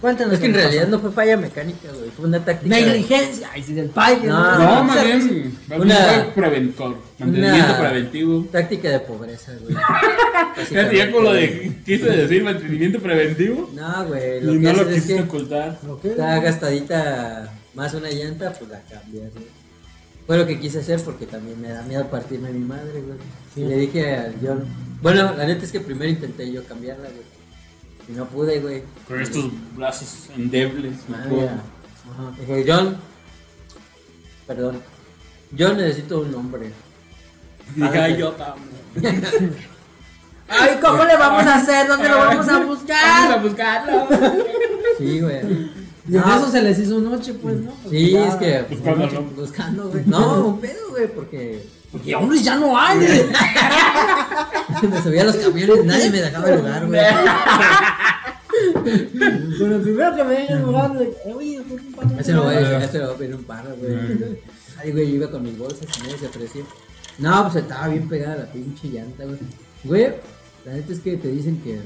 Cuéntanos. Es que en pasó. realidad no fue falla mecánica, güey. Fue una táctica. Negligencia. Ay, sí, del país. No, No, bien, más bien Una- fue preventor, mantenimiento preventivo. Táctica de pobreza, güey. Ya con lo de quise decir mantenimiento preventivo No, güey. Lo y que no lo haces es quisiste que ocultar. Está gastadita más una llanta, pues la cambias, güey. Fue lo que quise hacer porque también me da miedo partirme a mi madre, güey. Sí. Y le dije al John. Bueno, la neta es que primero intenté yo cambiarla, güey. Y no pude, güey. Con estos brazos endebles. me Ah, acuerdo. Ajá. Dije, John. Perdón. Yo necesito un nombre. Dije, ay, yo también. Ay, ¿cómo le vamos a hacer? ¿Dónde lo vamos a Vamos a buscar? buscarlo. Sí, güey. Y en eso se les hizo noche, pues, ¿no? Porque Sí, ya- es que. Buscando, güey. No, un pedo, güey, porque. Porque hombres ya no hay. me subía a los camiones, nadie me dejaba lugar, güey. Con el primero que me venga en lugar de. Oye. Ese lo voy a este lo voy a pedir un paro, güey. Ay, güey, yo iba con mis bolsas y nadie se ofreció. No, pues estaba bien pegada la pinche llanta, güey. Güey, la neta es que te dicen que.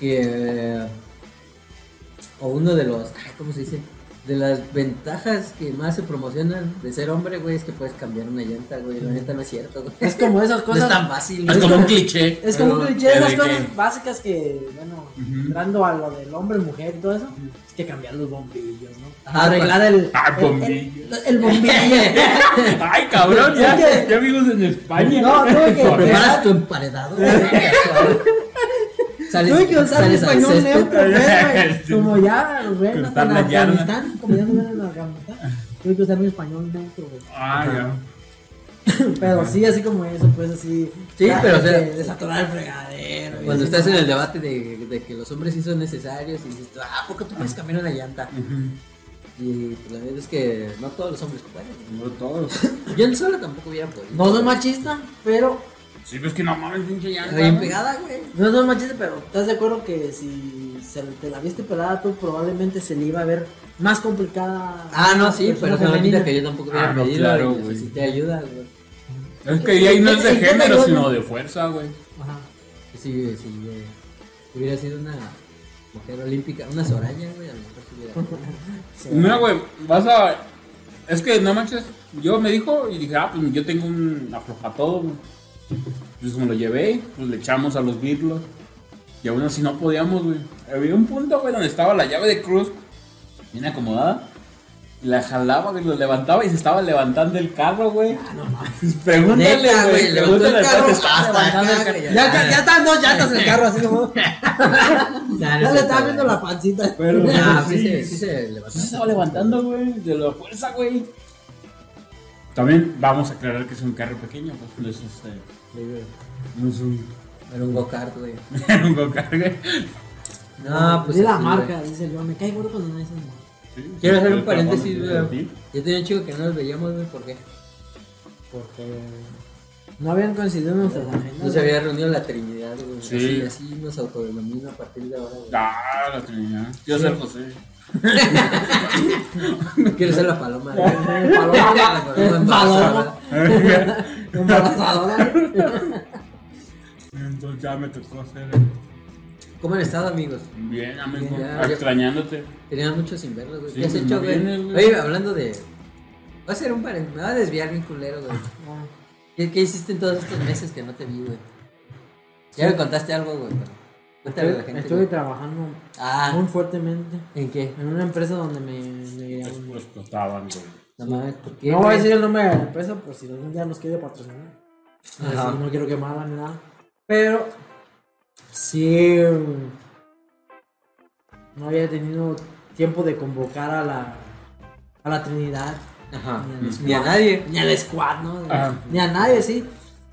Que. O uno de los. ay, ¿Cómo se dice? De las ventajas que más se promocionan de ser hombre, güey, es que puedes cambiar una llanta, güey. La neta no es cierto, güey. Es como esas No cosas. es tan fácil, Es güey. como un cliché. Es como un cliché de esas cosas que- básicas que, bueno, entrando a lo del hombre, mujer y todo eso, es que cambiar los bombillos, ¿no? Ajá, Arreglar el, Ah, el- bombillo. el, el bombillo. Ay, cabrón, ya, Es ya vivimos en España. No, tuve que- Preparas tu emparedado, güey. Sales, Tuve que usar sales al español neutro, güey. Como ya los ven hasta en. Afganistán, como ya no ven en Afganistán. Tuve que usar mi español neutro, güey. Ah, ya. Pero sí, así como eso, pues así. Sí, pero, o que sea, Desatorar el fregadero. Cuando estás en ¿no? el debate de, de que los hombres sí son necesarios y dices, ah, ¿por qué tú puedes cambiar una llanta? Y pues, la verdad es que no todos los hombres pueden. No todos. Yo en solo tampoco hubiera podido. No soy machista, pero. Sí, pues que no mames, pinche llanta. Está bien ¿no? pegada, güey. No soy machista, pero ¿estás de acuerdo que si se te la viste pelada tú, probablemente se le iba a ver más complicada? Ah, no, sí, pero no quita que yo tampoco hubiera Ah, no, pedido claro, güey. necesité ayuda, güey. Es que ahí no es de ¿En qué te género, sino de fuerza, güey. Ajá. Sí, sí, güey. Si hubiera sido una mujer olímpica, una Soraya, güey, a lo mejor sí hubiera. Mira, güey, vas a. Es que no manches. Yo me dijo y dije, ah, pues yo tengo un aflojatodo, güey. Entonces me lo llevé, pues le echamos a los birlos. Y aún así no podíamos, güey. Había un punto, güey, donde estaba la llave de cruz bien acomodada. La jalaba, güey, lo levantaba y se estaba levantando el carro, güey. Ah, no mames. Pregúntale, güey. Pregúntale el carro estaba levantando el carro. Ya, ya, ya están dos llantas en el carro, así como. Ya no le estaba viendo la pancita. Pero, Nah, sí, sí, se, sí se levantó. Se estaba levantando, güey, de la fuerza, güey. También vamos a aclarar que es un carro pequeño, pues no es este. No es un. Era un go-kart, güey. un go-kart, güey. No, pues. Di la así, marca, güey. dice yo. Me cae gordo cuando no dicen marca. Sí, Quiero sí, hacer un paréntesis, güey. Yo tenía un chico que no nos veíamos, güey, ¿por qué? Porque no habían coincidido nuestras agendas. No se había reunido la Trinidad, güey. Sí. Así, así nos autodenomino a partir de ahora, güey. Ah, la Trinidad. Quiero ser José. Quiero ser la paloma, güey. Paloma. Paloma. Embarazadora. Entonces ya me tocó ser. ¿Cómo han estado, amigos? Bien, amigo. Ya. Extrañándote. Tenía mucho sin verlos, güey. Sí, ¿Qué has pues, hecho, güey? vienes. Oye, hablando de. Va a ser un paréntesis. Me va a desviar bien culero, güey. ¿Qué, ¿Qué hiciste en todos estos meses que no te vi, güey? Ya me contaste algo, güey. pero Cuéntale a la Estoy, gente. estoy güey. trabajando Ah, muy fuertemente ¿en qué? en una empresa donde me. me- explotaban, güey. No mames, ¿por qué? no voy a decir el nombre de la empresa por si algún día nos quiere patrocinar. Ajá. Así, no quiero quemarla ni nada. Pero sí no había tenido tiempo de convocar a la a la Trinidad. Ajá. Ni al Ni a nadie. Ni al squad, ¿no? Ajá. Ni a nadie, sí.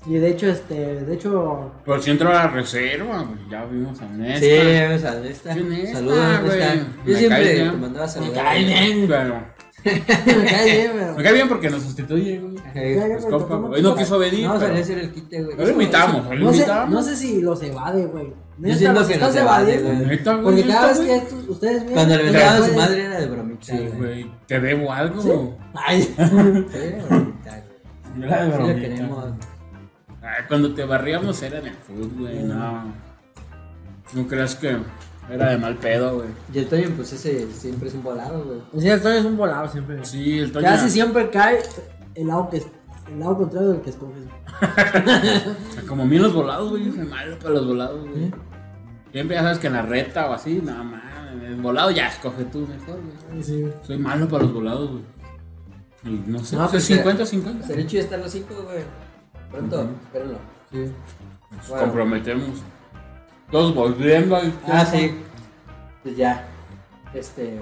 Y de hecho, este, de hecho, Pero si entró a la reserva, güey. Ya vimos a Néstor. Sí, vamos a Nesta. Nesta, Saludos, güey. Nesta. Me Yo siempre caes bien. te mandaba me saludar. cae bien. Pero. me cae bien, pero. Me cae bien porque nos sustituye, güey. Me Pues compa, Hoy no quiso venir. No, salió a hacer el quite, güey. No lo invitamos, no lo No invitamos. no sé si los evade, güey. Yo siento que estás nos evade, güey. Güey, Porque ¿neta, cada vez güey? que ustedes vienen. Cuando le invitaban a su madre era de bromita. Sí, güey. ¿Te debo algo? Ay, Sí, era de bromita, güey. Sí lo queremos. Cuando te barríamos era en el fútbol, güey. No. No creas que. Era de mal pedo, güey. Y el Toño, pues ese siempre es un volado, güey. Sí, el Toño es un volado siempre. Sí, el Toño. Casi siempre cae el lado, que, el lado contrario del que escoges. Como a mí los volados, güey. Soy malo para los volados, güey. ¿Eh? Siempre ya sabes que en la reta o así, nada más. El volado ya escoge tú mejor, güey. Sí, sí. Soy malo para los volados, güey. Y no sé, No, pues, 50-50. Sería chido estar los cinco, güey. Pronto, espérenlo. Sí. Nos Bueno. comprometemos. Todos volviendo al Ah, sí. Pues ya. Este.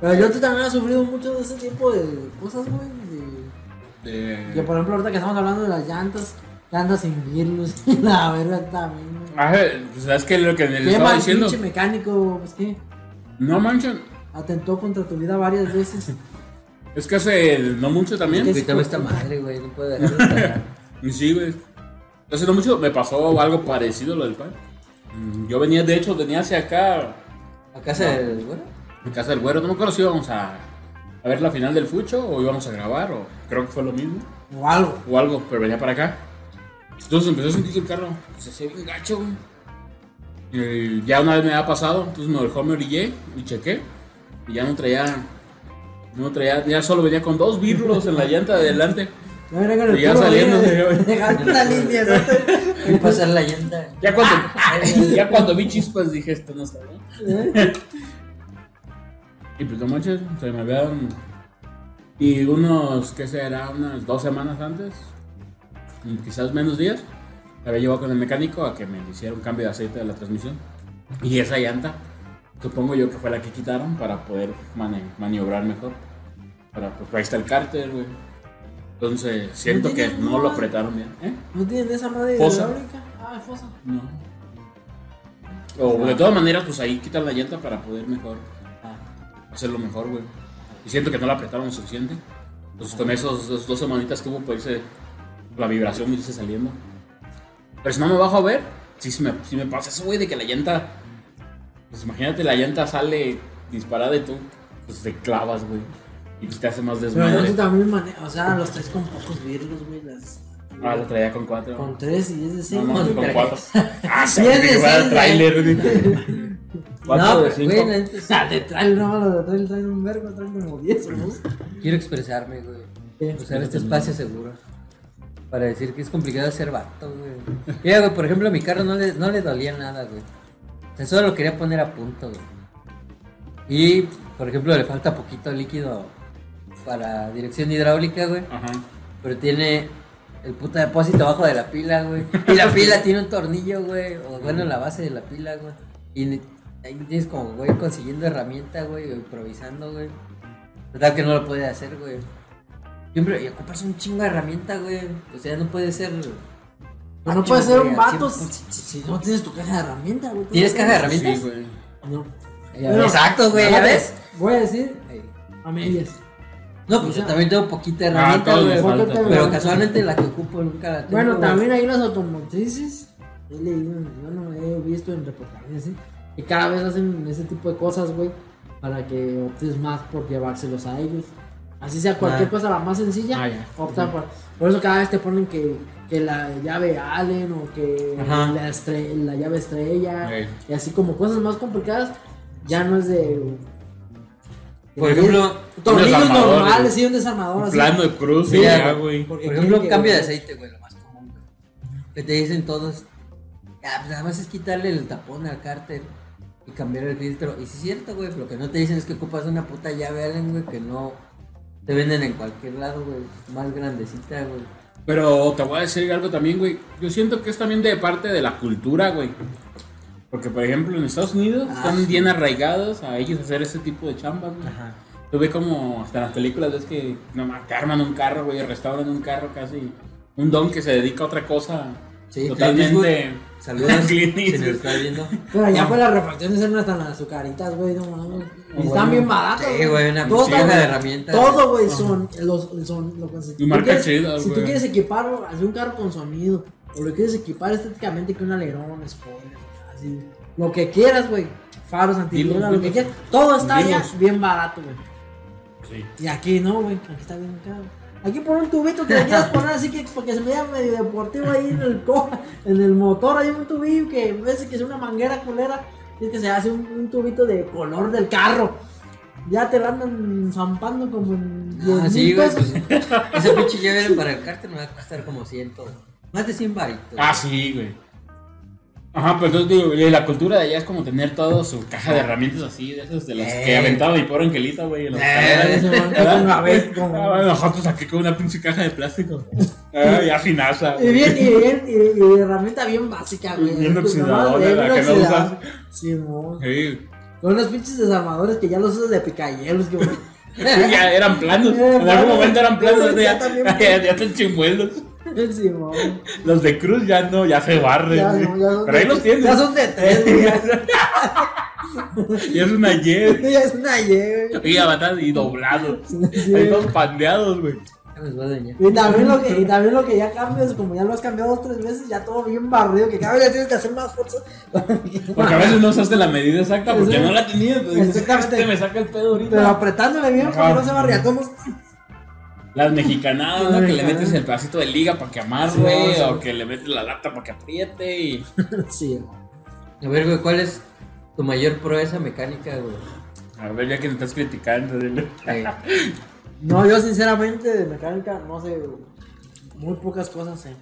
Pero yo también he sufrido mucho de ese tipo de cosas, güey. de- De... Que por ejemplo, ahorita que estamos hablando de las llantas, llantas sin virus, la verga también, güey. Ah, pues, ¿sabes qué? Lo que Qué estaba diciendo. pinche mecánico, pues que No manchen. atentó contra tu vida varias veces. Es que hace no mucho también. Es Cuítame esta madre, güey. No puedo dejar de estar. Y Sí, güey. Hace no mucho me pasó algo parecido a lo del pan. Mm, Yo venía, de hecho, venía hacia acá, ¿A casa del güey? en casa del güero. No me acuerdo si íbamos a, a ver la final del fucho o íbamos a grabar, o creo que fue lo mismo, O algo. o algo, pero venía para acá. Entonces empezó a sentir que el carro se hacía bien gacho, güey. Y ya una vez me había pasado, entonces me dejó, me orillé y chequé. Y ya no traía, no traía, ya solo venía con dos birlos en la llanta de adelante. Ya verga en el Y ya saliendo, una línea, ¿no? ¿Qué pasar la llanta? Ya cuando, ya cuando vi chispas dije, esto no está bien. ¿Eh? Y pues no manches, se me habían. Y unos, ¿qué será? Unas dos semanas antes, y quizás menos días, me había llevado con el mecánico a que me hiciera un cambio de aceite de la transmisión. Y esa llanta, supongo yo que fue la que quitaron para poder mane- maniobrar mejor. Para, pues ahí está el cárter, güey. Entonces, siento que no lo apretaron bien. ¿Eh? ¿No tienen esa madre Fosa. hidráulica? Ah, fosa. No. O de todas maneras, pues ahí quitan la llanta para poder mejor Ah, hacerlo mejor, güey. Y siento que no la apretaron lo suficiente. Entonces con esos, dos semanitas tuvo por irse la vibración irse saliendo. Pero si no me bajo a ver, sí, sí me, sí me pasa eso, güey, de que la llanta. Pues imagínate, la llanta sale disparada y tú, pues te clavas, güey. Y pues te hace más Pero desmadre. yo también manejo, o sea, los tres con pocos virus, güey. Las... Ah, lo traía con cuatro. Con tres y es de no, cinco. no, con cuatro. Ah, sí, es de trailer, güey. Cuatro No, de pero, cinco. güey. Ah, de trailer, no, los de trailer traen un vergo, traen como 10, ¿no? Quiero expresarme, güey. Usar este espacio seguro. Para decir que es complicado ser vato, güey. Mira, güey, por ejemplo, a mi carro no le, no le dolía nada, güey. O sea, solo lo quería poner a punto, güey. Y, por ejemplo, le falta poquito líquido para dirección hidráulica, güey. Ajá. Pero tiene el puto depósito abajo de la pila, güey. Y la pila tiene un tornillo, güey. O bueno, la base de la pila, güey. Y ahí tienes como, güey, consiguiendo herramienta, güey, o improvisando, güey. Total que no lo puede hacer, güey. Siempre, y ocupas un chingo de herramienta, güey. O sea, no puede ser. Pero no puedes ser un vato 100%. si, si- si no tienes tu caja de herramientas, güey. ¿Tienes caja de herramientas? Sí, güey. No. Exacto, güey, ya ves. Voy a decir a medias. No, pues yo también tengo poquita herramienta, todos güey. falta, pero- Pero casualmente la que ocupo nunca la tengo. Bueno, güey. también hay unas automotrices. He leído, bueno, he visto en reportajes así. Que cada vez hacen ese tipo de cosas, güey. Para que optes más por llevárselos a ellos. Así sea cualquier Ah. cosa la más sencilla, Ah, opta por. Por eso cada vez te ponen que, que la llave Allen o que Ajá. la, estre- la llave estrella. Ey. Y así como cosas más complicadas. Ya no es de. Por ejemplo, tornillos normales, sí, un desarmador Un así. plano de cruz y Sí, ya, güey. Por ejemplo, que- cambio de aceite, güey, lo más común, güey. Que te dicen todos, "Ah, pues nada más es quitarle el tapón al cárter y cambiar el filtro. Y sí es cierto, güey, lo que no te dicen es que ocupas una puta llave Allen, güey, que no te venden en cualquier lado, güey. Más grandecita, güey. Pero te voy a decir algo también, güey. Yo siento que es también de parte de la cultura, güey. Porque, por ejemplo, en Estados Unidos Ah, están sí. bien arraigados a ellos hacer ese tipo de chamba, güey. Ajá. Tú ves como hasta en las películas ves que nomás te arman un carro, güey, restauran un carro casi. Un don que se dedica a otra cosa Sí, totalmente. Saludos, si nos está viendo. Pero ya pues las refacciones eran hasta las azucaritas, güey, no mames. Y bueno. están bien baratas. Sí, güey, una Todo de herramientas. Todo, güey, son los, son lo que si Y marca quieres- chida, Si tú quieres equipar, hacer un carro con sonido, o lo quieres equipar estéticamente con un alerón, spoiler, así, lo que quieras, güey, faros antivirus, Dilos, lo que quieras, todo está ya bien barato, güey. Sí. Y aquí no, güey, aquí está bien caro. Aquí pon un tubito que le quieras poner así que porque se me vea medio deportivo ahí en el co en el motor, hay un tubillo que en vez de que sea una manguera culera, es que se hace un, un tubito de color del carro. Ya te lo andan zampando como en 10 Ah, sí, güey. Pues, ese pinche llavero para el cártel me va a costar como 100. Más de 100 varitos. Ah, sí, güey. Ajá, pero entonces digo, la cultura de allá es como tener todo su caja de herramientas así, de esas de las que Eh. aventaba mi pobre angelito, güey, en Eh, una vez, Ah, nosotros aquí con una pinche caja de plástico. Ah, ya finaza. Y bien, y bien, y, y herramienta bien básica, güey. Bien Pues, oxidadora, la que no usas. Sí. Sí. Con unos pinches desarmadores que ya los usas de picayelos, que Ya eran planos. Eh, En algún momento eran planos. Ya ya, ya están chimuelos. Sí. Los de cruz ya no, ya se barren. Ya, güey. no, ya son Pero ahí de- los tienes. Ya son de tres, güey. ya- Y es una Y. Ya es una Y, güey. Y avanzados y doblados. Sí. Ahí todos pandeados, güey. Y también, lo que, y también lo que ya cambias, como ya lo has cambiado dos tres veces, ya todo bien barrido, que cada vez ya tienes que hacer más fuerza. Porque a veces no usaste la medida exacta porque Sí. no la tenías. Dices, Exactamente. este me saca el pedo ahorita. Pero apretándole bien para que no se barría. Todos. Las mexicanadas, ¿no? Que le metes el pedacito de liga para que amarre, Sí, o que le metes la lata para que apriete. Y... Sí. A ver, güey, ¿cuál es tu mayor proeza mecánica, güey? A ver, ya que me estás criticando. dile. No, yo sinceramente de mecánica no sé muy pocas cosas sé.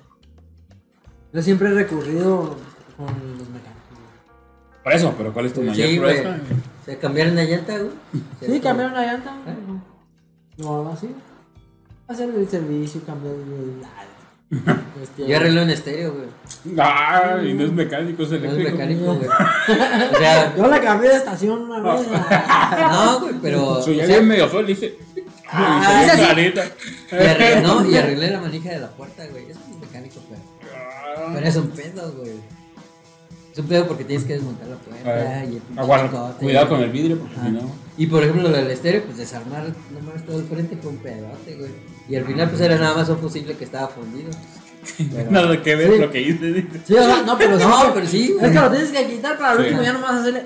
Yo siempre he recurrido con los mecánicos. Por eso, pero ¿cuál es tu mayor sí, proeza? O sea, cambiar una llanta, güey. Sí, cambiar una llanta. ¿Eh? No, así. Hacer el servicio, cambiar el. Este, Yo arreglé un estéreo, güey. Ah, y no es mecánico, es No es eléctrico. mecánico, güey. O sea, Yo la cambié de estación una vez. no, güey, pero. Su sea, bien medio sol, dice. Ah, y es así. clarita. y arreglé, no, y arreglé la manija de la puerta, güey. Eso es mecánico, pero. Ah. Pero es un pedo, güey. Es un pedo porque tienes que desmontar la puerta Ah, y el Aguarda, cuidado con el vidrio porque Ajá. si no. Y por ejemplo, lo del estéreo, pues desarmar nomás todo el frente fue un pedote, güey. Y al final, pues era nada más un fusible que estaba fundido. Pero- Nada que ver Sí. lo que hice. Sí, o sea, no, pero sí. No, pero sí, Es que lo tienes que quitar para el Sí. último ya nomás hacerle.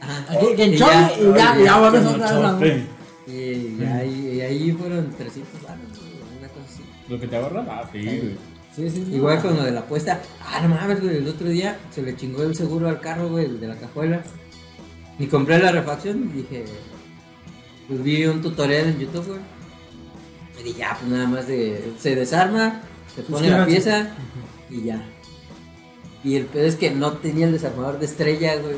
Ajá. Aquí, que Y ya, y ya, y ya otra vez. ahí, y ahí fueron 300 baros, güey, una cosa así. Lo que te ahorra, ah, sí, güey. Sí, sí, sí. Igual con lo de la apuesta. Ah, no mames, güey. El otro día se le chingó el seguro al carro, güey, el de la cajuela. Y compré la refacción y dije. Pues vi un tutorial en YouTube, güey. Y dije, ah, pues nada más de. Se desarma, se pone la pieza y ya. Y el pedo es que no tenía el desarmador de estrella, güey.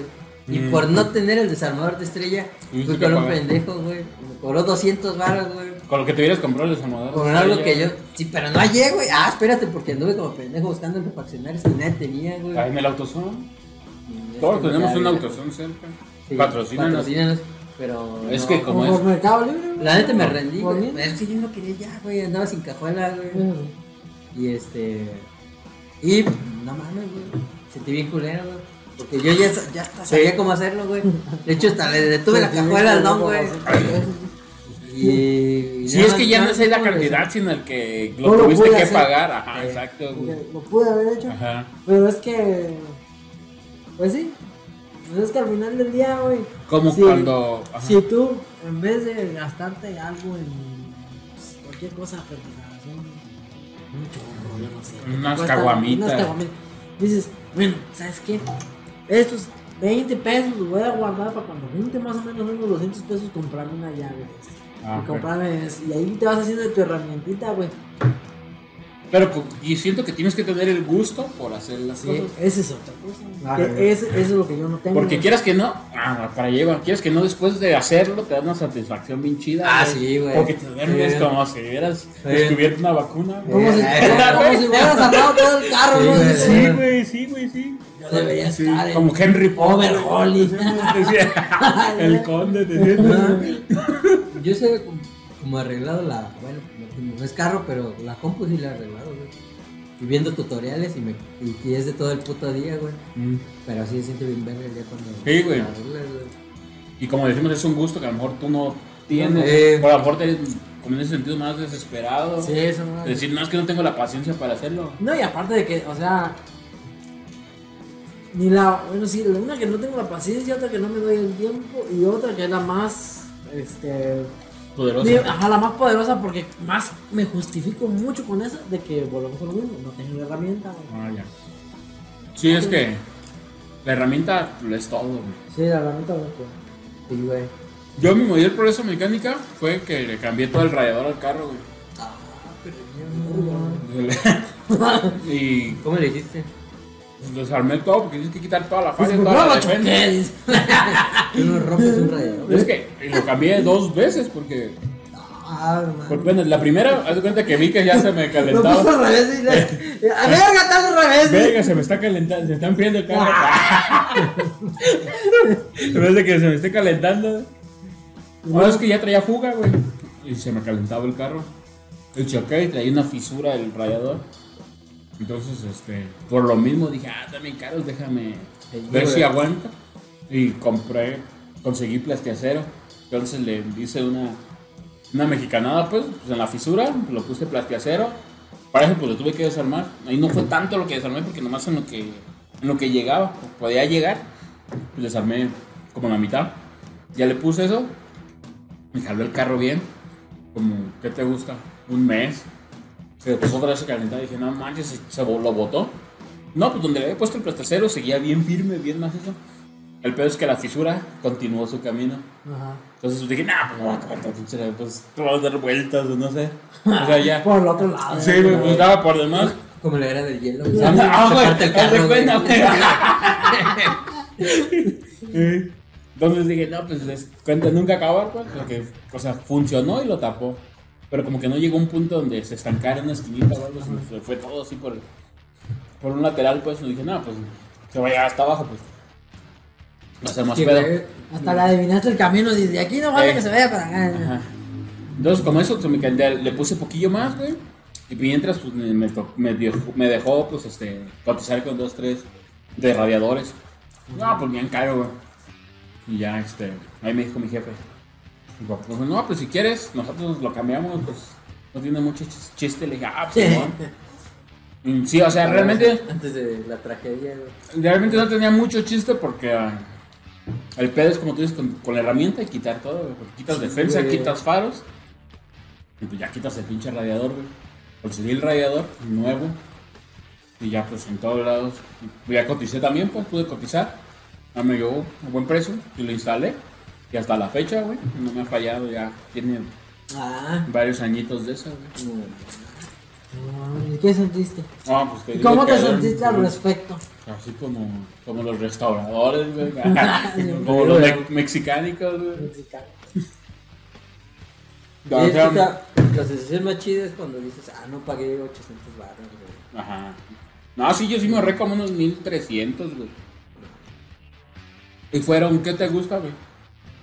Y Mm. por no tener el desarmador de estrella, fui que con un pendejo, güey. Me cobró 200 baros, güey. Con lo que te hubieras comprado el desarmador. Con algo que yo. Sí, pero no hallé, güey. Ah, espérate, porque anduve como pendejo buscando en refaccionarios y nadie tenía, güey. Ah, en el autosón. Todos tenemos un autosón cerca. Sí, Patrocínanos. Pero. Es no, que como Como es. Mercado Libre. güey. La neta me rendí, güey. Es que yo no quería ya, güey. Andaba sin cajuela, güey. Sí. Y este. Y no mames, güey. Sentí bien culero, güey. Porque yo ya, ya hasta sabía cómo hacerlo, güey. De hecho, hasta le detuve la cajuela al don, güey. Y. y Si nada es que ya no es la cantidad, sino el que lo tuviste que hacer. pagar. Ajá, Eh, exacto, güey. Lo pude haber hecho. Ajá. Pero es que. Pues sí. Pues es que al final del día, güey. Como Sí. cuando. ajá. Si tú, en vez de gastarte algo en pues, cualquier cosa, refrigeración, un chorro, yo no sé. Unas caguamitas. Unas caguamitas. Dices, bueno, ¿sabes qué? Estos 20 pesos los voy a guardar para cuando junte más o menos unos 200 pesos comprarme una llave. Ah, y ok. comprarme eso. Y ahí te vas haciendo de tu herramientita, güey. Pero y siento que tienes que tener el gusto por hacer las Sí, cosas. esa es otra cosa. Ah, eso es lo que yo no tengo. Porque quieras que no, ah, para llevar, quieres que no después de hacerlo te da una satisfacción bien chida. Ah, sí, güey. Porque te duermes Sí. como si hubieras descubierto una vacuna. güey. Como si, como si hubieras sacado todo el carro, Sí, ¿no? güey. Sí, güey, sí, güey, sí. Yo debería Sí, estar en como Henry Potter. Overholly. El conde, decía. Yo sé como, arreglado la. Bueno, no es carro, pero la compu sí la he arreglado, güey. Y viendo tutoriales y, me, y, y es de todo el puto día, güey. Mm. Pero así se siente bien verga el día cuando. Sí, güey. la arreglas, güey. Y como decimos, es un gusto que a lo mejor tú no tienes. Eh. O a lo mejor te eres, como en ese sentido, más desesperado. Sí, eso no. Decir, no, es que no tengo la paciencia para hacerlo. No, y aparte de que, o sea. Ni la. Bueno, sí, una que no tengo la paciencia, otra que no me doy el tiempo, y otra que es la más. Este. Ajá, la más poderosa porque más me justifico mucho con esa de que volvemos a lo mismo, no tengo la herramienta, güey. Ah, ya. Sí, es que La herramienta lo es todo, güey. Sí, la herramienta, güey. pues. Sí, güey. Yo mi mayor progreso mecánica fue que le cambié todo el radiador al carro, güey. y ¿Cómo le hiciste? Pues, desarmé todo porque tienes que quitar toda la Pues, falla, ¿por toda qué la lo defensa. no rompes un radiador. Es que lo cambié dos veces porque, Ah, porque, bueno, la primera, haz de cuenta que vi que ya se me Lo puso calentaba. al revés y le. ¡A está al revés! Venga, se me está calentando, se está enfriando el carro. en vez de que se me esté calentando. Ahora es que ya traía fuga, güey. Y se me calentaba el carro. El choqué y traía una fisura el radiador. Entonces, este, por lo mismo dije, ah, también caros, déjame ver si aguanta. Y compré, conseguí plastiacero. Entonces le hice una, una mexicanada, pues, pues, en la fisura, lo puse plastiacero. Para eso, pues lo tuve que desarmar. Ahí no fue tanto lo que desarmé, porque nomás en lo que, en lo que llegaba, podía llegar, pues desarmé como la mitad. Ya le puse eso, me jaló el carro bien, como, ¿qué te gusta? Un mes. Pero pues otra vez se calentaba y dije, no manches, se, se lo botó. No, pues donde le había puesto el plastacero seguía bien firme, bien macizo. El peor es que la fisura continuó su camino. Ajá. Entonces dije, nah, pues me voy a acabar pues te voy a dar vueltas o no sé. O sea, ya. Por el otro lado. Sí, güey, pues daba por demás. Como la era del hielo. Ah, Se güey, güey. Entonces dije, no, pues les cuenta nunca acabar, pues, porque, o sea, funcionó y lo tapó. Pero como que no llegó a un punto donde se estancara en una esquinita o algo, sino se fue todo así por, por un lateral, pues, y dije, no, pues, se vaya hasta abajo, pues. Va a ser más pedo. Hasta le adivinaste el camino. Dice, aquí no vale Eh. que se vaya para acá. Ajá. Entonces, como eso, se me calenté, le puse poquillo más, güey. Y mientras, pues, me, dejó, me dejó, pues, este, cotizar con dos, tres de radiadores. No, pues, bien caro, güey. Y ya, este, ahí me dijo mi jefe. Digo, pues, no, pues, si quieres, nosotros lo cambiamos, pues, no tiene mucho chis- chiste. Le dije, ah, pues. Y Sí, o sea, realmente, Antes de la tragedia, güey. realmente no tenía mucho chiste porque ah, el pedo es como tú dices con, con la herramienta y quitar todo, güey, Quitas defensa, güey. quitas faros y pues ya quitas el pinche radiador, güey. Conseguí el radiador nuevo y ya pues en todos lados. Ya coticé también, pues pude cotizar. Ya me llegó a buen precio y lo instalé. Y hasta la fecha, güey, no me ha fallado, ya tiene Ah. varios añitos de eso, güey. no. No, ¿Y qué sentiste? Ah, pues, te ¿Y digo cómo que te sentiste al respecto? Así como, como los restauradores, güey. como los me- mexicánicos, güey. Mexicano. O Y es sea, que la, la sensación más chida es cuando dices, ah, no pagué 800 barras, güey. Ajá. No, sí, yo sí me ahorré como unos 1300, güey. Y fueron, ¿qué te gusta, güey?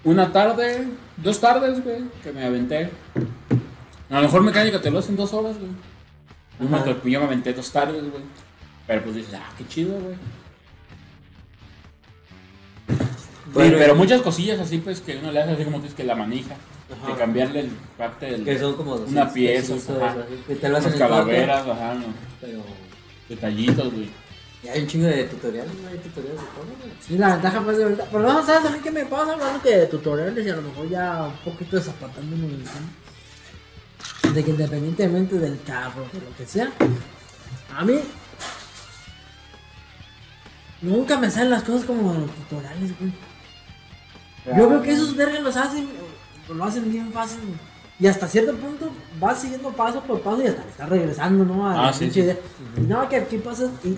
Una tarde, dos tardes, güey, que me aventé. A lo mejor mecánica te lo hacen dos horas, güey. Yo me, Ajá. yo me aventé dos tardes, güey. Pero pues dices, ah, qué chido, güey. Bueno, sí, pero muchas cosillas así, pues, que uno le hace así como dices que la manija. Ajá. De cambiarle el parte del. Que son como 200 Una pieza, Que te lo hacen en calaveras, ajá, no, Pero. detallitos, güey. Y hay un chingo de tutoriales, ¿no? Hay tutoriales de todo, güey. Sí, la ventaja pues de ahorita. Pero no, ¿sabes a mí qué me pasa? Hablando que de tutoriales y a lo mejor ya un poquito desapartándome del tema. De que independientemente del carro, de lo que sea, a mí nunca me salen las cosas como los tutoriales, güey. Yo creo que esos vergas los hacen, lo hacen bien fácil, güey. Y hasta cierto punto vas siguiendo paso por paso y hasta le estás regresando, ¿no? A la Ah, sí, pinche sí. no, que aquí pasas y...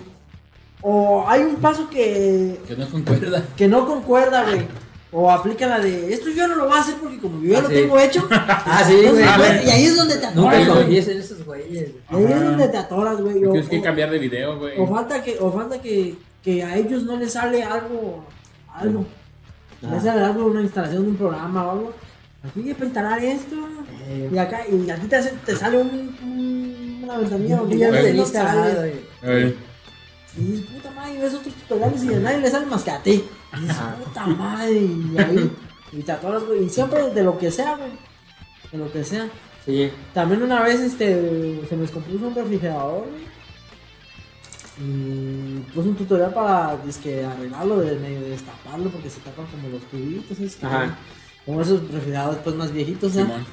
O hay un paso que, Que no concuerda. que no concuerda, güey. O aplica la de, esto yo no lo voy a hacer porque como yo ya Ah, lo sí. tengo hecho. Ah, sí, entonces, güey. güey, Y ahí es donde te Nunca atoras, güey. confíes en esos güeyes, güey. Ahí es donde te atoras, güey. O, Tienes que cambiar de video, güey. o falta que, o falta que, que a ellos no les sale algo, algo. Ajá. Les sale algo, una instalación de un programa o algo. Aquí hay que instalar esto. Eh. Y acá, y a ti te, hace- te sale un, un- una ventanilla donde Ya ya no te sale. Y dices, puta madre, y ves otros tutoriales y a nadie le sale más que a ti. Y dices, puta madre, y ahí. Y te atoras, güey. Y siempre de lo que sea, güey. De lo que sea. Sí. También una vez este, se me descompuso un refrigerador, güey. Y puse un tutorial para dizque, arreglarlo, de medio destaparlo, porque se tapan como los tubitos. Es que, Ajá. Como esos refrigeradores pues más viejitos, ¿eh? Simón.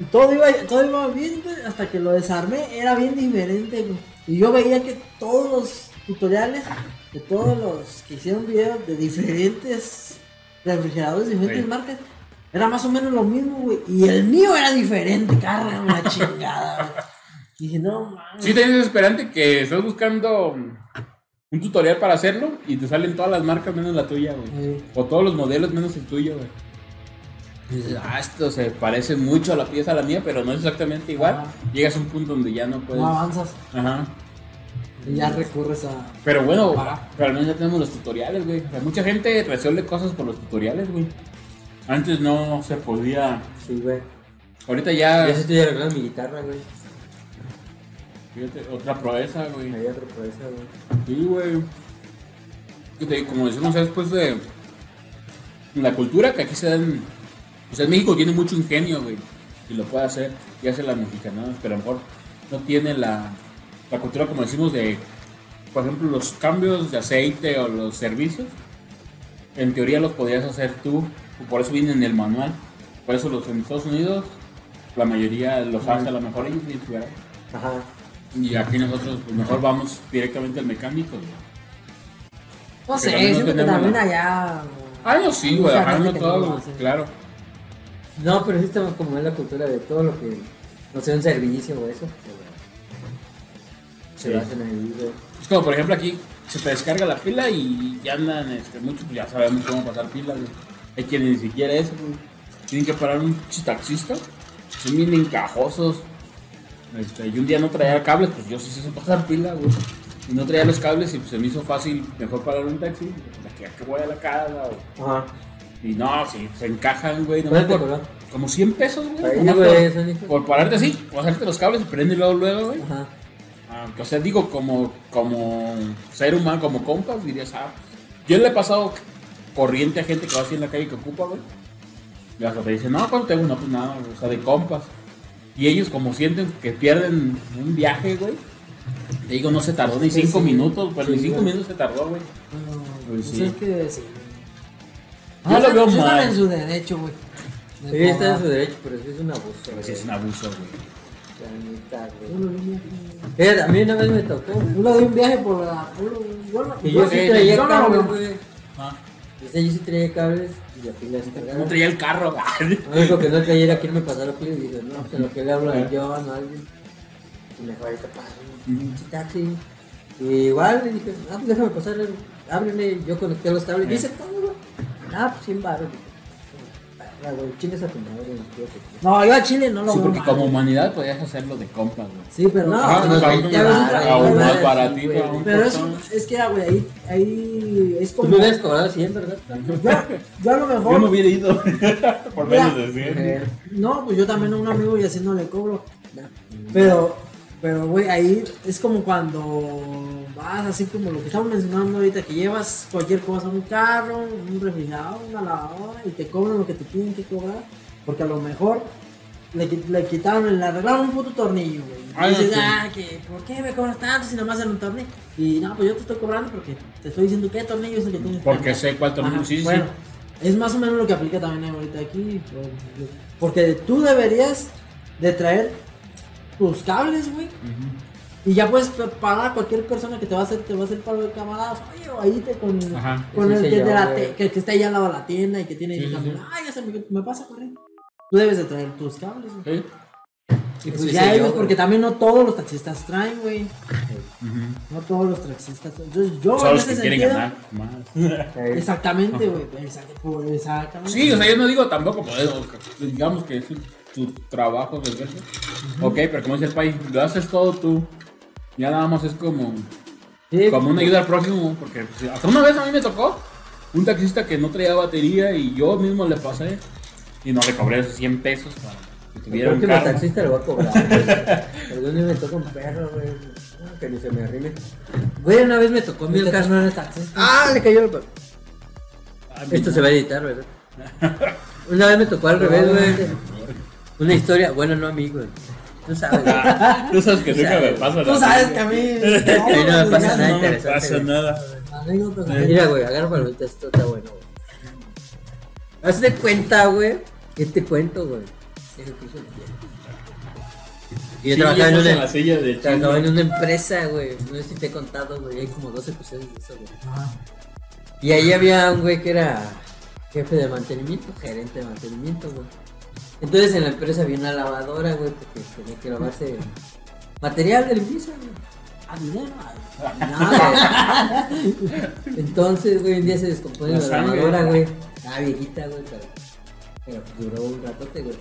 Y todo iba, todo iba bien, güey, hasta que lo desarmé, era bien diferente, güey. Y yo veía que todos los tutoriales de todos los que hicieron videos de diferentes refrigeradores de diferentes Sí. marcas. Era más o menos lo mismo, güey. Y el mío era diferente, carga una chingada, güey. Y dije, no mames. Sí, te es desesperante que estás buscando un tutorial para hacerlo y te salen todas las marcas menos la tuya, güey. Sí. O todos los modelos menos el tuyo, güey. Y dices, ah, esto se parece mucho a la pieza a la mía, pero no es exactamente igual. Ajá. Llegas a un punto donde ya no puedes. No avanzas. Ajá. Y ya recurres a. Pero bueno, pero al menos ya tenemos los tutoriales, güey. O sea, mucha gente resuelve cosas por los tutoriales, güey. Antes no se podía. Sí, güey. Ahorita ya. Ya se estoy arreglando mi guitarra, güey. Fíjate, otra proeza, güey. Hay otra por esa, güey. Sí, güey. Como decimos, es después de la cultura que aquí se dan. O sea, en México tiene mucho ingenio, güey. Y lo puede hacer. Y hace las mexicanas, pero a lo mejor no tiene la, la cultura, como decimos, de. Por ejemplo, los cambios de aceite o los servicios. En teoría los podías hacer tú. Por eso viene en el manual. Por eso los en Estados Unidos, la mayoría los hace a lo mejor ellos. Ajá. Y aquí nosotros, pues mejor vamos directamente al mecánico, güey. No sé, también no tenemos también la- allá. Ah, no, sí, güey, no todo, claro. No, pero sí estamos como en la cultura de todo lo que. No sé, un servicio o eso. Se Sí. lo hacen ahí, güey. Es como, por ejemplo, aquí se te descarga la pila y ya andan, este, muchos, pues ya sabemos cómo pasar pilas, güey. Hay quienes ni siquiera eso, güey. Tienen que parar un taxista, son bien encajosos. Este, y un día no traía cables, pues yo sí sé pasar pila, güey. Y no traía los cables y pues se me hizo fácil mejor parar un taxi, aquí que voy a la casa, o- Ajá. Y no, sí, se encajan, güey. No ¿Cuánto te por, cobró? como 100 pesos, güey. Ahí, güey, por-. Por pararte así, pasarte los cables y prende luego, luego, güey. Ajá. Ah, o sea, digo, como, como ser humano, como compas, dirías, ah, yo le he pasado corriente a gente que va así en la calle que ocupa, güey. Y hasta te dicen, no, ¿cuánto tengo? No, pues nada, o sea, de compas. Y ellos como sienten que pierden un viaje, güey. Te digo, no se tardó ni Sí, cinco sí. minutos, pues Sí, ni cinco güey. minutos se tardó, güey. Bueno, Pues pues sí. es que sí. Yo lo veo sí están mal. en su derecho, güey. de Sí, está en su derecho, pero sí es un abuso. Pero sí es un abuso, güey. Yo. Fíjate, a mí una vez me tocó. Yo le di un viaje por la. Yo, no- Y yo sí traía yo no cables, veo. güey. Ah, yo sí traía cables y la pila se no traía el carro, güey. Lo único que no traía era quien me pasara la pila y dije, no, en lo que le hablo a John o a alguien. Y me fue ahorita pasar un. Y igual le dije, ah, pues déjame pasar, ábrele. Yo conecté los cables. Eh. Dice todo, güey. Ah, pues 100 baros. Ah, güey, a tu madre, güey. No, yo a Chile no lo Sí, veo porque mal, como humanidad podías hacerlo de compas, güey. Sí, pero. No, Ajá, no, ya no, ves otra- otra- a un otra- más sí, baratito, güey. Pero es, costón. es que, ah, güey, ahí, ahí es Tú como. me hubieras cobrado 100, ¿verdad? Yo, yo a lo mejor. Yo no hubiera ido por menos de 100. Eh, No, pues yo también a un amigo y así no le cobro. Pero, pero, güey, ahí es como cuando vas así como lo que estamos mencionando ahorita, que llevas cualquier cosa, un carro, un refrigerador, una lavadora y te cobran lo que te tienen que cobrar. Porque a lo mejor le, le quitaron, le arreglaron un puto tornillo, güey. Ah, Y dices, sí. ah, que, ¿por qué me cobras tanto si nomás era un tornillo? Y no, pues yo te estoy cobrando porque te estoy diciendo qué tornillo es el que tienes que Porque sé cuál tornillo, Ajá, sí, sí. Bueno, es más o menos lo que aplica también ahorita aquí. Porque tú deberías de traer tus cables, güey. Y ya puedes pagar a cualquier persona que te va a hacer, te va a hacer paro de camaradas. Oye, o ahí te con, Ajá. con el de la te- que, que está allá al lado de la tienda y que tiene Sí, el. Ay, ya se me, me pasa corriendo. Tú debes de traer tus cables, güey. Sí. Y pues sí ya yo, ellos, porque también no todos los taxistas traen, güey. No todos los taxistas. Entonces yo en los ese que quieren sentido. ganar más. Exactamente, güey. exact- por- Exactamente. Sí, o sea, yo no digo tampoco, pues, digamos que es su, su trabajo de verlo. Ok, pero como dice el país, lo haces todo tú. Ya nada más es como, sí, como una ayuda al próximo, porque pues, hasta una vez a mí me tocó un taxista que no traía batería y yo mismo le pasé y no le cobré esos 100 pesos para que tuviera Creo un que el carro. taxista lo va a cobrar. Pero día me toca un perro, güey. Que ni se me arrime. Güey, una vez me tocó mí el carro. no eres taxista. Ah, le cayó el. Ah, Esto mi- se va a editar, ¿verdad? Una vez me tocó al revés, güey. Una historia, bueno, no a mí, güey. Tú sabes, güey. Ah, Tú sabes que nunca me pasa Tú nada. sabes que a mí. mí no me pasa nada No me pasa güey. nada. Mira, güey, agarra palomitas, esto está bueno, güey. Haz de cuenta, güey. ¿Qué te cuento, güey? Que. Y yo Sí, trabajaba en una, de trabajaba en una empresa, güey. No sé si te he contado, güey. Hay como dos episodios de eso, güey. Ajá. Y ahí había un güey que era jefe de mantenimiento, gerente de mantenimiento, güey. Entonces en la empresa había una lavadora, güey, porque tenía que lavarse material de limpieza, güey. Ah, dinero. Nada, güey. Entonces, güey, un día se descompone La lavadora, güey. Estaba viejita, güey, pero, pero duró un ratote, güey.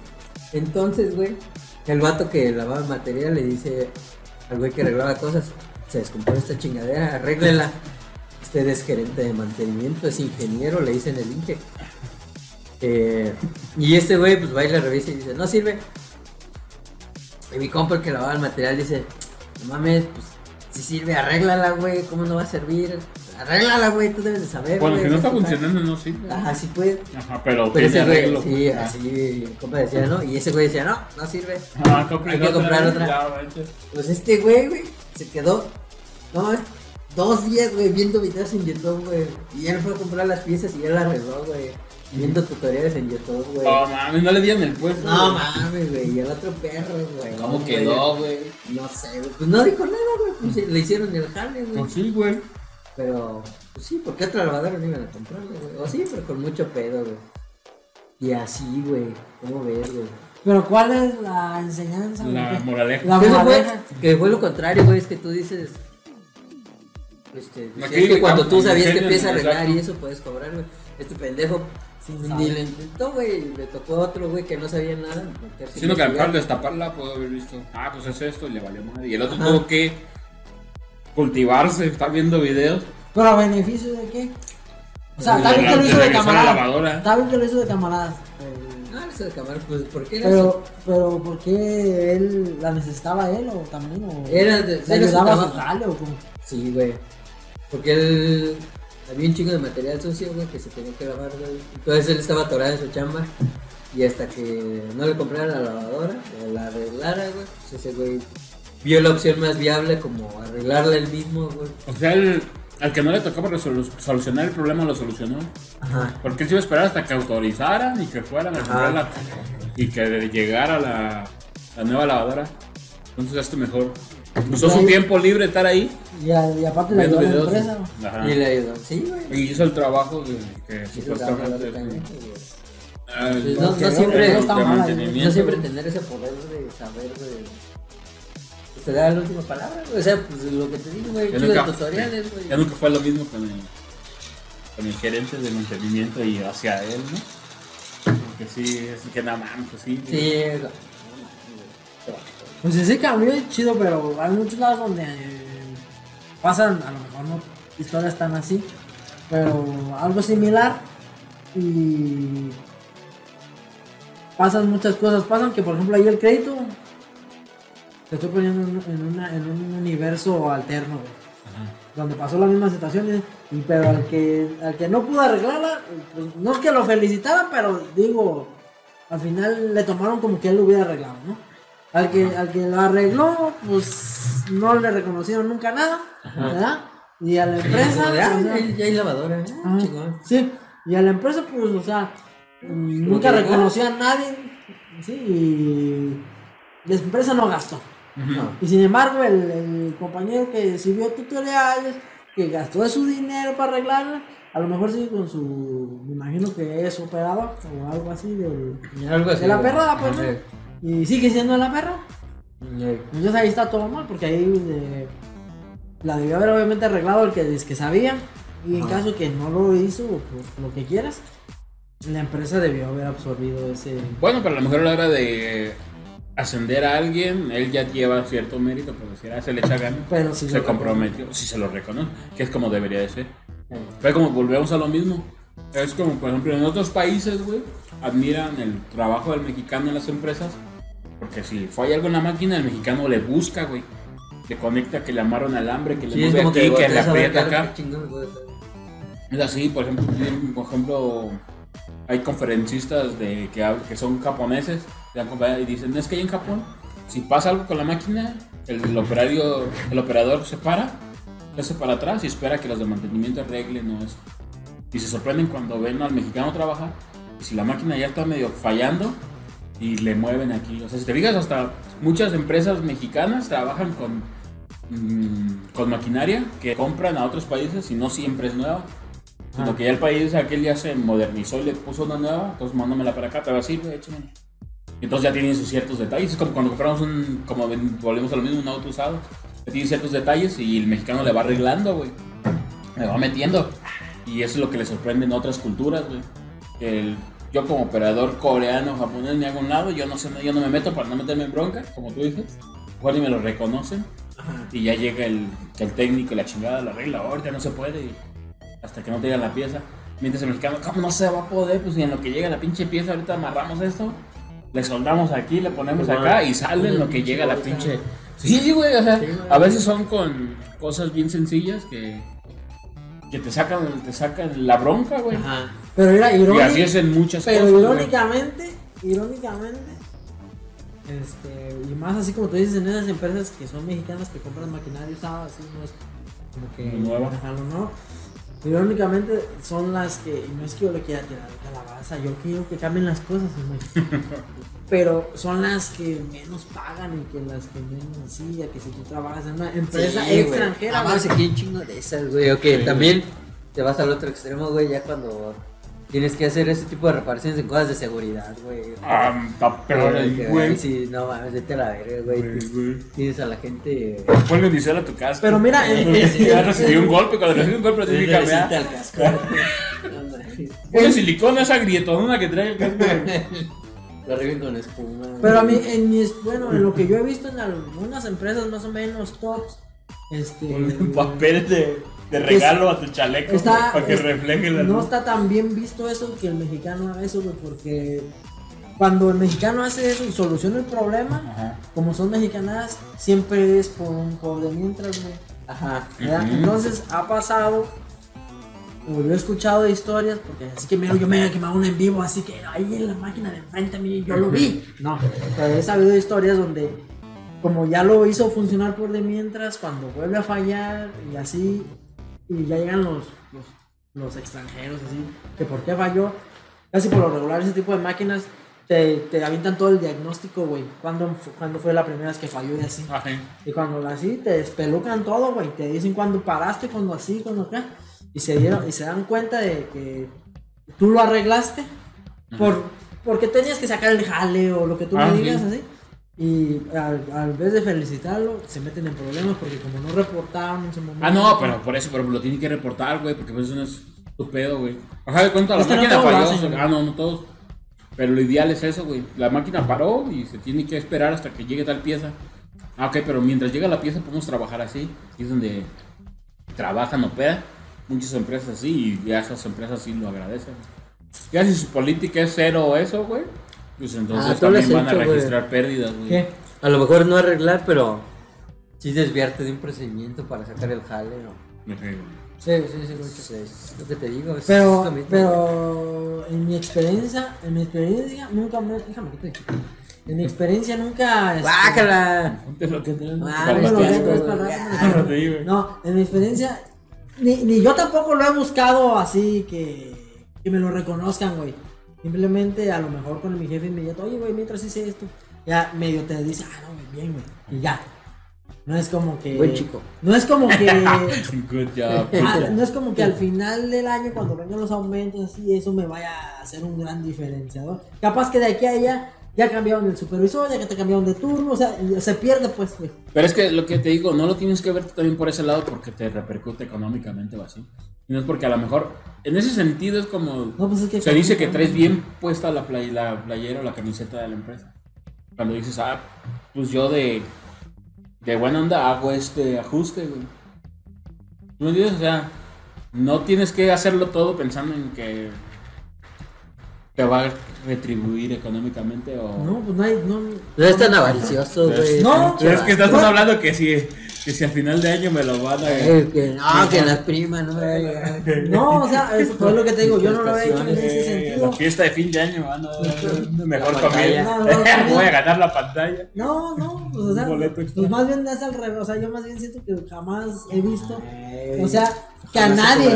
Entonces, güey, el vato que lavaba material le dice al güey que arreglaba cosas, se descompone esta chingadera, arréglela. Usted es gerente de mantenimiento, es ingeniero, le dicen el Inge. Eh, y este güey, pues va y le revisa y dice, no sirve. Y mi compa el que lavaba el material dice, no mames, pues si sirve, arréglala, güey, ¿cómo no va a servir? Arréglala, güey, tú debes de saber. Bueno, güey, si no está total". funcionando, no sirve. Ajá, sí puede. Ajá, pero, Pero ese güey, sí, Ah. así, el compa decía, ¿no? Y ese güey decía, no, no sirve. Ah, compren Hay que comprar otra. Ya. Pues este güey, güey, se quedó, no mames, dos días, güey, viendo videos en YouTube, güey. Y él fue a comprar las piezas y él la arregló, güey. Viendo tutoriales en YouTube, güey. Oh, mames, no le dieron el puesto. No güey. mames, güey, y el otro perro, güey. ¿Cómo quedó, güey? No sé, güey. Pues no dijo nada, güey. Pues sí, le hicieron el jale, güey. Pues sí, güey. Pero, pues sí, porque otra lavadora no iban a comprarle, güey. O sí, pero con mucho pedo, güey. Y así, güey. ¿Cómo ves, güey? Pero ¿cuál es la enseñanza? güey? La moraleja. La Eso fue, moraleja. que fue lo contrario, güey. Es que tú dices. Este, es que cuando tú sabías que empieza a arreglar y eso puedes cobrar, güey. Este pendejo Sin ni le intentó, güey. Le tocó a otro, güey, que no sabía nada. a Siendo que a lo mejor investigar. destaparla puedo haber visto. Ah, pues es esto y le valió madre. Y el otro Ajá. tuvo que cultivarse, está viendo videos. ¿Pero a beneficio de qué? O sea, De está bien que lo de hizo de camarada. Está bien que lo hizo de camaradas. Ah, eso de cámara, pues, ¿por qué era? Pero, pero ¿por qué él la necesitaba él o también? O Era de- ¿Le ayudaba a su jale o cómo? Sí, güey. Porque él. Había un chingo de material sucio, güey, que se tenía que lavar, güey. Entonces él estaba atorado en su chamba. Y hasta que no le comprara la lavadora, o la arreglara, güey, pues ese güey vio la opción más viable como arreglarla él mismo, güey. O sea, el, al que no le tocaba resolu- solucionar el problema lo solucionó. Ajá. Porque él se iba a esperar hasta que autorizaran y que fueran a Ajá. comprarla y que llegara la, la nueva lavadora. Entonces esto mejor. Usó su tiempo libre de estar ahí Y, a- y aparte le ayudó a la videos. empresa. Ajá. Y le ayudó. Sí, güey. Y hizo el trabajo de, que trabajó supuestamente. Ah, No- no que siempre- de está mal, mantenimiento. No siempre tener ese poder de saber, güey. Pues te da la última palabra. O sea, pues lo que te digo, güey. Ya Chido de nunca, tutoriales, güey. ya nunca fue lo mismo con el, con el gerente de mantenimiento y hacia él, ¿no? Porque sí, es que nada más, pues sí. Sí, Pues sí, sí cambió y chido, pero hay muchos lados donde eh, pasan, a lo mejor no historias tan así, pero algo similar y pasan muchas cosas. Pasan que, por ejemplo, ahí el crédito te estoy poniendo en, en una- en un universo alterno, Ajá. donde pasó la misma situación, y- pero al que, al que no pudo arreglarla, pues no es que lo felicitaran, pero digo, al final le tomaron como que él lo hubiera arreglado, ¿no? Al que, al que lo arregló, pues no le reconocieron nunca nada, ¿verdad? Y a la empresa, de, ah, ya, hay lavadora, chingón. sí, y a la empresa, pues, o sea, mm, nunca reconoció a nadie, sí, y la empresa no gastó. No. Y sin embargo, el, el compañero que sirvió tutoriales, que gastó su dinero para arreglarla, a lo mejor sigue con su, me imagino que es operador o algo así del, Algo así. de la perrada, pues, ¿no? Y sigue siendo la perra. Eh, Entonces ahí está todo mal, porque ahí eh, la debió haber obviamente arreglado el que, el que sabía. Y en Ajá. caso que no lo hizo, o por lo que quieras, la empresa debió haber absorbido ese. Bueno, pero a lo mejor a la hora de ascender a alguien, él ya lleva cierto mérito, por decir, ah, se le echa ganas. Pero sí se lo- comprometió, si se lo reconoce, que es como debería de ser. Pero como volvemos a lo mismo. Es como, por ejemplo, en otros países, güey, admiran el trabajo del mexicano en las empresas. Porque si falla algo en la máquina, el mexicano le busca, güey. Le conecta, que le amarran alambre, que le Sí, mueve aquí, que, que, le aprieta acá. Es así, por ejemplo, por ejemplo hay conferencistas de que, que son japoneses y dicen, es que ahí en Japón, si pasa algo con la máquina, el, el operario, el operador se para, hace para atrás y espera que los de mantenimiento arreglen o eso. Y se sorprenden cuando ven al mexicano trabajar y si la máquina ya está medio fallando, y le mueven aquí. O sea, si te fijas, hasta muchas empresas mexicanas trabajan con, mm, con maquinaria que compran a otros países y no siempre es nueva. Sino Ah. que ya el país aquel ya se modernizó y le puso una nueva, entonces mándamela para acá, te va a échamela. Y Entonces ya tienen sus ciertos detalles. Es como cuando compramos un, como volvemos a lo mismo, un auto usado. Ya tiene ciertos detalles y el mexicano le va arreglando, güey. Le va metiendo. Y eso es lo que le sorprende en otras culturas, güey. El- yo como operador coreano, japonés, me hago un lado, yo no sé, yo no me meto para no meterme en bronca, como tú dices. Igual ni me lo reconocen. Y ya llega el, el técnico y la chingada la regla, ahorita no se puede. y hasta que no te digan la pieza. Mientras el mexicano, ¿cómo no se va a poder? Pues y en lo que llega la pinche pieza, ahorita amarramos esto, le soldamos aquí, le ponemos acá bueno, y sale en lo que llega la pinche. Sí, güey, o sea, a veces son con cosas bien sencillas que, que te sacan, te sacan la bronca, güey. Ajá. Pero era Y irónico. así es en muchas Pero cosas. güey. irónicamente, irónicamente, este, y más así como tú dices en esas empresas que son mexicanas que compran maquinaria usada, así no es como que Lo nuevo. ajá, nuevo. Irónicamente son las que, y no es que yo le quiera tirar calabaza, yo quiero que cambien las cosas, güey. pero son las que menos pagan y que las que menos así, a que si tú trabajas en una empresa Sí, güey. extranjera, Además, aquí un chingo de esas, güey. Ok, Sí. también te vas al otro extremo, güey, ya cuando tienes que hacer ese tipo de reparaciones en cosas de seguridad, güey. Ah, está peor ahí, güey. Sí, no mames, vete a la verga, güey. Tienes a la gente. Ponle un a tu casco. Pero mira, en- ya recibí un golpe, cuando recibí un golpe tienes que cambiar. al casco. Ponle silicona a esa grietonuna que trae el casco. Lo arreglen con espuma. Pero a mí, en mis, bueno, en lo que yo he visto en algunas empresas más o menos tops, este... Un papel de, de regalo a tu chaleco Está, para que es- refleje la no luz. está tan bien visto eso que el mexicano haga eso, güey, porque cuando el mexicano hace eso y soluciona el problema, Ajá. como son mexicanas, siempre es por un por de mientras, güey. Ajá. Entonces ha pasado, o yo he escuchado de historias, porque así que mero yo me he quemado una en vivo, así que ahí en la máquina de enfrente a mí yo lo vi. No, pero he sabido de historias donde, como ya lo hizo funcionar por de mientras, cuando vuelve a fallar y así, y ya llegan los, los, los extranjeros, así, que por qué falló, casi por lo regular ese tipo de máquinas. Te, te avientan todo el diagnóstico, güey. ¿Cuándo, fu- ¿Cuándo fue la primera vez que falló y así? Ajá. Y cuando así te despelucan todo, güey, te dicen cuándo paraste, cuando así, cuando acá. Y se dieron, y se dan cuenta de que tú lo arreglaste por, porque tenías que sacar el jale o lo que tú Ah, me sí. digas así. Y al, al vez de felicitarlo, se meten en problemas porque como no reportaron en su momento. Ah, no, pero por eso, pero lo tienen que reportar, güey, porque pues eso no es tu pedo, güey. Ajá, de cuenta, la Es no máquina lo falló. hacen, ah, no, no todos. Pero lo ideal es eso, güey. La máquina paró y se tiene que esperar hasta que llegue tal pieza. Ah, ok, pero mientras llega la pieza podemos trabajar así. Y es donde trabajan, operan. Muchas empresas así y ya esas empresas sí lo agradecen. Ya si su política es cero o eso, güey, pues entonces Ah, también van a hecho, güey. registrar pérdidas, güey. ¿Qué? A lo mejor no arreglar, pero sí desviarte de un procedimiento para sacar el jale, ¿no? Ok. Sí, sí, sí, lo he hecho. Es lo que te digo. es Pero, pero en mi experiencia, en mi experiencia nunca me, déjame aquí. En mi experiencia nunca. este, ¡Bácala! Ponte lo que te- Ah, te. No, en mi experiencia, ni, ni yo tampoco lo he buscado así que, que me lo reconozcan, güey. Simplemente a lo mejor con mi jefe inmediato, oye, güey, mientras hice esto, ya medio te dice, ah, no, güey, bien, güey, y ya. No es como que. Buen chico. No es como que. Good job. Ah, no es como que al final del año, cuando vengan los aumentos, así, eso me vaya a hacer un gran diferenciador. Capaz que de aquí a allá ya cambiaron el supervisor, ya que te cambiaron de turno, o sea, y se pierde, pues, güey. Pero es que lo que te digo, no lo tienes que ver también por ese lado porque te repercute económicamente o así. Sino es porque a lo mejor, en ese sentido es como... No, pues es que. se dice que traes bien puesta la, play- la playera o la camiseta de la empresa. Cuando dices, ah, pues yo de, de buena onda hago este ajuste, güey. ¿Tú me entiendes? O sea, no tienes que hacerlo todo pensando en que te va a retribuir económicamente o... No, pues no hay. No, No es tan avaricioso, güey. No, Pero es que estás No. hablando que si, que si al final de año me lo van a... Eh, que no, que las primas, no. no, o sea, eso es lo que te digo, yo no lo he hecho en ese Eh, sentido. la fiesta de fin de año a dar mejor comida. pantalla. No, no, no. Voy a ganar la pantalla. No, no, pues, o sea, pues más bien es al revés, o sea, yo más bien siento que jamás he visto, Eh, o sea, que a nadie,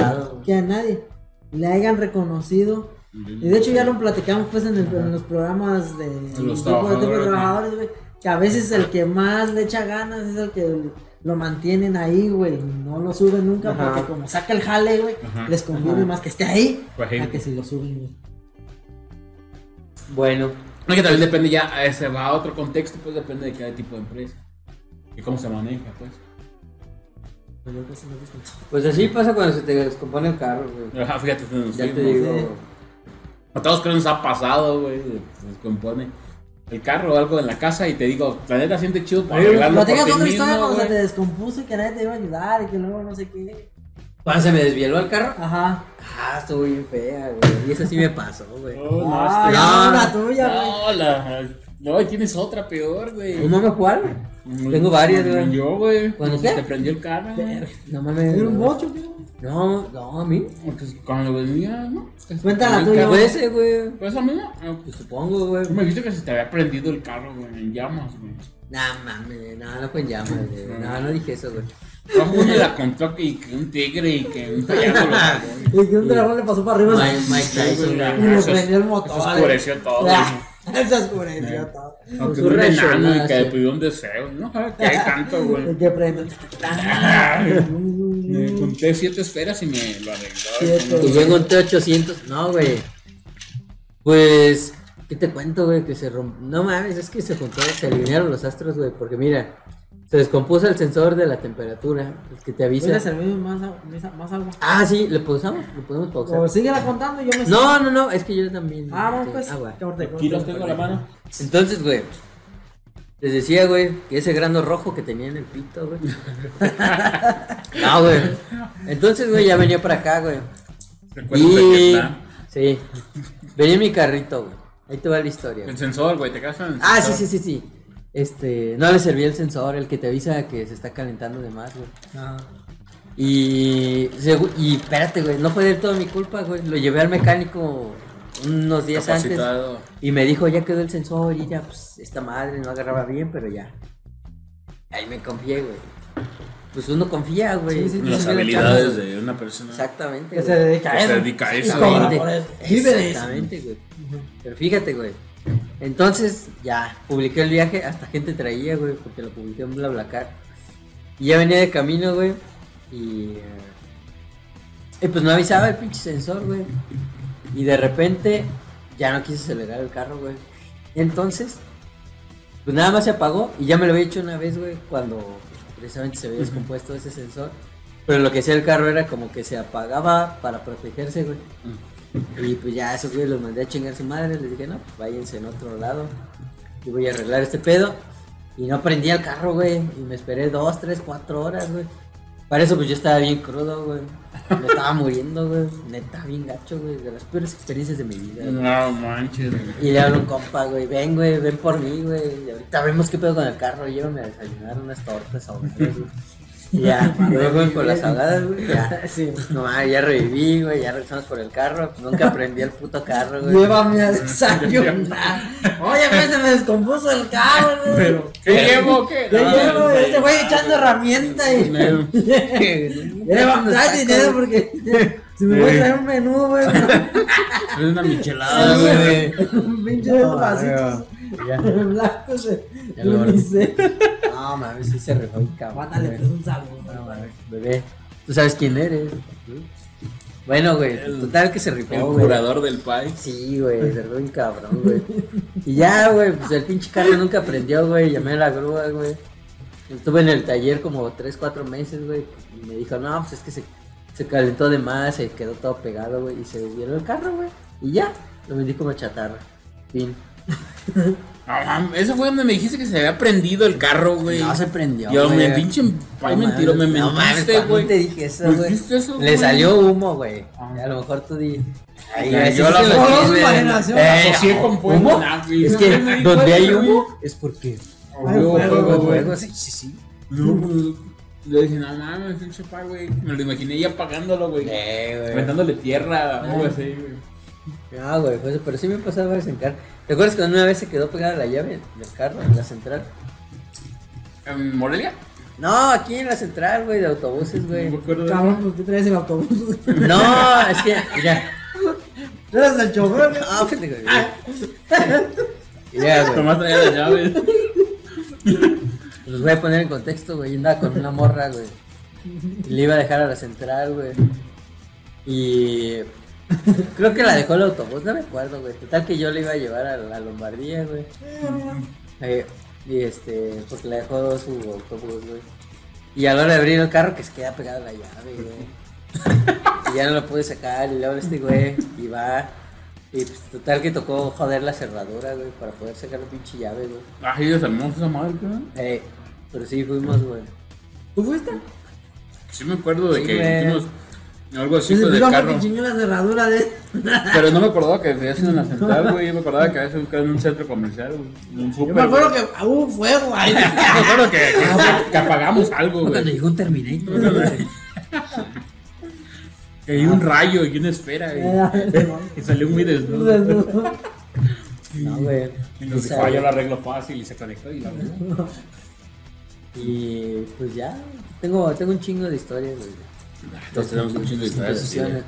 que a nadie le hayan reconocido Y de hecho ya lo platicamos pues en, el- en los programas de Los tipo de trabajadores, trabajadores, güey. Que a veces el que más le echa ganas es el que lo mantienen ahí, güey. y No lo suben nunca Ajá. porque como saca el jale, güey, Ajá. les conviene Ajá. más que esté ahí Pues, a que si lo suben, güey. Bueno, No, que también depende ya, eh, se va a otro contexto, pues depende de cada tipo de empresa. Y cómo se maneja, pues. Pues pues así pasa cuando se te descompone el carro, güey. Ajá, fíjate, Ya te digo. A todos creo que nos ha pasado, güey. Se descompone el carro o algo en la casa y te digo, la neta siente chido para Pero arreglarlo por tengas otra historia cuando se te descompuso y que nadie te iba a ayudar y que luego no sé qué. Cuando se me desvieló el carro, Ajá. ah, estuvo bien fea, güey. Y eso sí me pasó, güey. No, no, ah, este- ya no. no, la tuya, güey. No, la... No, tienes otra peor, güey. ¿No mames cuál? Tengo varias, güey. Yo, güey. ¿Cuándo Se te prendió el carro, güey. No mames. Era un no. bocho, güey. No, no, a mí. Porque cuando venía, ¿no? Se te Cuenta la prendió el tuya, carro. Fue ese, güey. ¿Fue esa misma? Ah, Pues supongo, güey. Tú me dijiste que se te había prendido el carro, güey, en llamas, güey. Nah, mames, no, no fue en llamas, güey. No, no dije eso, güey. El mundo la contó que, que un tigre y que un payaso lo sacó. Y que un dragón le pasó para arriba Mike, Mike Tyson, güey. y le prendió el motor. eso oscureció todo, güey. Se oscureció todo. Aunque un enano y que le pidió un deseo. No sabes qué tanto, güey. que prende. Me conté siete esferas y me lo arregló. Y yo encontré 800. No, güey. Pues, ¿qué te cuento, güey? Que se rompió. No mames, es que se juntó, se alinearon los astros, güey. Porque mira, se descompuso el sensor de la temperatura, el que te avisa. ¿Puede servir más, más? Ah, sí, le pausamos, le podemos pausar. O síguela contando y yo me No, no, no, es que yo también. Ah, bueno, este, pues. agua. corte, Aquí los tengo a la mano. Entonces, güey, les decía, güey, que ese grano rojo que tenía en el pito, güey. no, güey. Entonces, güey, ya venía para acá, güey. Y. Sí. Venía en mi carrito, güey. Ahí te va la historia. güey. El sensor, güey, te el Ah, sí, sí, sí, sí. Este, no le servía el sensor, el que te avisa que se está calentando de más, güey. Ah. Y, y espérate, güey, no fue del todo mi culpa, güey. Lo llevé al mecánico unos días antes Capacitado. y me dijo, ya quedó el sensor y ya, pues, esta madre no agarraba bien, pero ya. Ahí me confié, güey. Pues uno confía, güey. Sí, sí, En las habilidades de una persona. Exactamente. Que güey. se dedica a se dedica. Vive de eso. Exactamente, güey. Pero fíjate, güey. Entonces, ya, publiqué el viaje, hasta gente traía, güey, porque lo publiqué en BlaBlaCar. Y ya venía de camino, güey. Y, eh, y pues no avisaba el pinche sensor, güey. Y de repente, ya no quise acelerar el carro, güey. Entonces, pues nada más se apagó. Y ya me lo había hecho una vez, güey, cuando precisamente se había descompuesto ese sensor. Pero lo que hacía el carro era como que se apagaba para protegerse, güey. Y pues ya esos güeyes los mandé a chingar su madre. Les dije, no, pues váyanse en otro lado. Y voy a arreglar este pedo. Y no prendía el carro, güey. Y me esperé dos, tres, cuatro horas, güey. Para eso, pues yo estaba bien crudo, güey. Me estaba muriendo, güey. Neta, bien gacho, güey. De las peores experiencias de mi vida. güey. No manches, güey. Y le hablo a un compa, güey. Ven, güey, ven por mí, güey. Y ahorita vemos qué pedo con el carro. Llévame a desayunar unas tortas ahogadas, güey. Ya, luego por las ahogadas, güey. Ya. Sí. No, ya reviví, güey, ya regresamos por el carro. Nunca prendí el puto carro, güey. Llévame a desayunar. Oye, güey, se me descompuso el carro, güey. Pero, ¿qué llevo? ¿Qué? ¿Qué No, llevo? Este güey echando herramienta y. Lleva, trae dinero porque. Si me voy a traer un menú, güey. Es una michelada, güey. Un pinche de Ya. blancos de Ya lo. No, mames, sí se rifó el cabrón. Mándale pues un saludo. No, mames, bebé. Tú sabes quién eres. Bueno, güey, El- total que se rifó, El güey. curador del país. Sí, güey, se rifó un cabrón, güey. Y ya, güey, pues el pinche carro nunca prendió, güey. Llamé a la grúa, güey. Estuve en el taller como 3, 4 meses, güey. Y me dijo, no, pues es que se, se calentó de más, se quedó todo pegado, güey. Y se desvió el carro, güey. Y ya, lo vendí como chatarra. Fin. No, eso fue donde me dijiste que se había prendido el carro, güey. No se prendió. Yo güey. me pinche No mentiro, me mames, no mames, mentiste, ¿cuándo güey. te dije eso, ¿Me güey? eso, Le güey? salió humo, güey. Ah. A lo mejor tú di. Ay, güey, yo lo asocié, Eh. Es que donde hay humo es porque. Fuego. Sí, sí, sí. No, pues, le dije, no mames, pinche pa, güey. Me lo imaginé ya apagándolo, güey. Eh, güey. Aventándole tierra, algo así, güey. No, güey, pues, pero sí me pasaba varias en carro. ¿Te acuerdas cuando una vez se quedó pegada la llave del carro en la central? ¿En Morelia? No, aquí en la central, güey, de autobuses, No güey. me acuerdo de Cabrón, pues ¿qué traes el autobús? No, es que, mira. Eres el chofer, güey. Ah, pendejo. Y ya, güey. Tomás traía las llaves. Los voy a poner en contexto, güey. Yo andaba con una morra, güey. Y le iba a dejar a la central, güey. Y creo que la dejó el autobús, no me acuerdo, güey. Total que yo le iba a llevar a la Lombardía, güey. Eh, y este, porque le dejó su autobús, güey. Y a la hora de abrir el carro que se queda pegada la llave, güey. Y ya no lo pude sacar y habla este güey y va. Y pues total que tocó joder la cerradura, güey, para poder sacar la pinche llave, güey. Ay, Dios hermoso esa madre, güey. Eh, pero sí fuimos, güey. ¿Tú fuiste? Sí me acuerdo de Sí, que güey. hicimos algo así el dígame carro. que la cerradura de. Pero no me acordaba que sido en la central, güey. Yo me acordaba que había sido en un centro comercial, güey. Un Yo súper, me acuerdo güey. que ah, hubo fuego ahí. Yo me acuerdo que, que, que apagamos algo, Cuando güey. llegó un Terminator, güey. Que hay un rayo y una esfera. Y, y salió muy desnudo. No, güey. Y nos dijo, ah, yo güey. lo arreglo fácil y se conectó y la arregló. Y pues ya, tengo, tengo un chingo de historias, güey. Entonces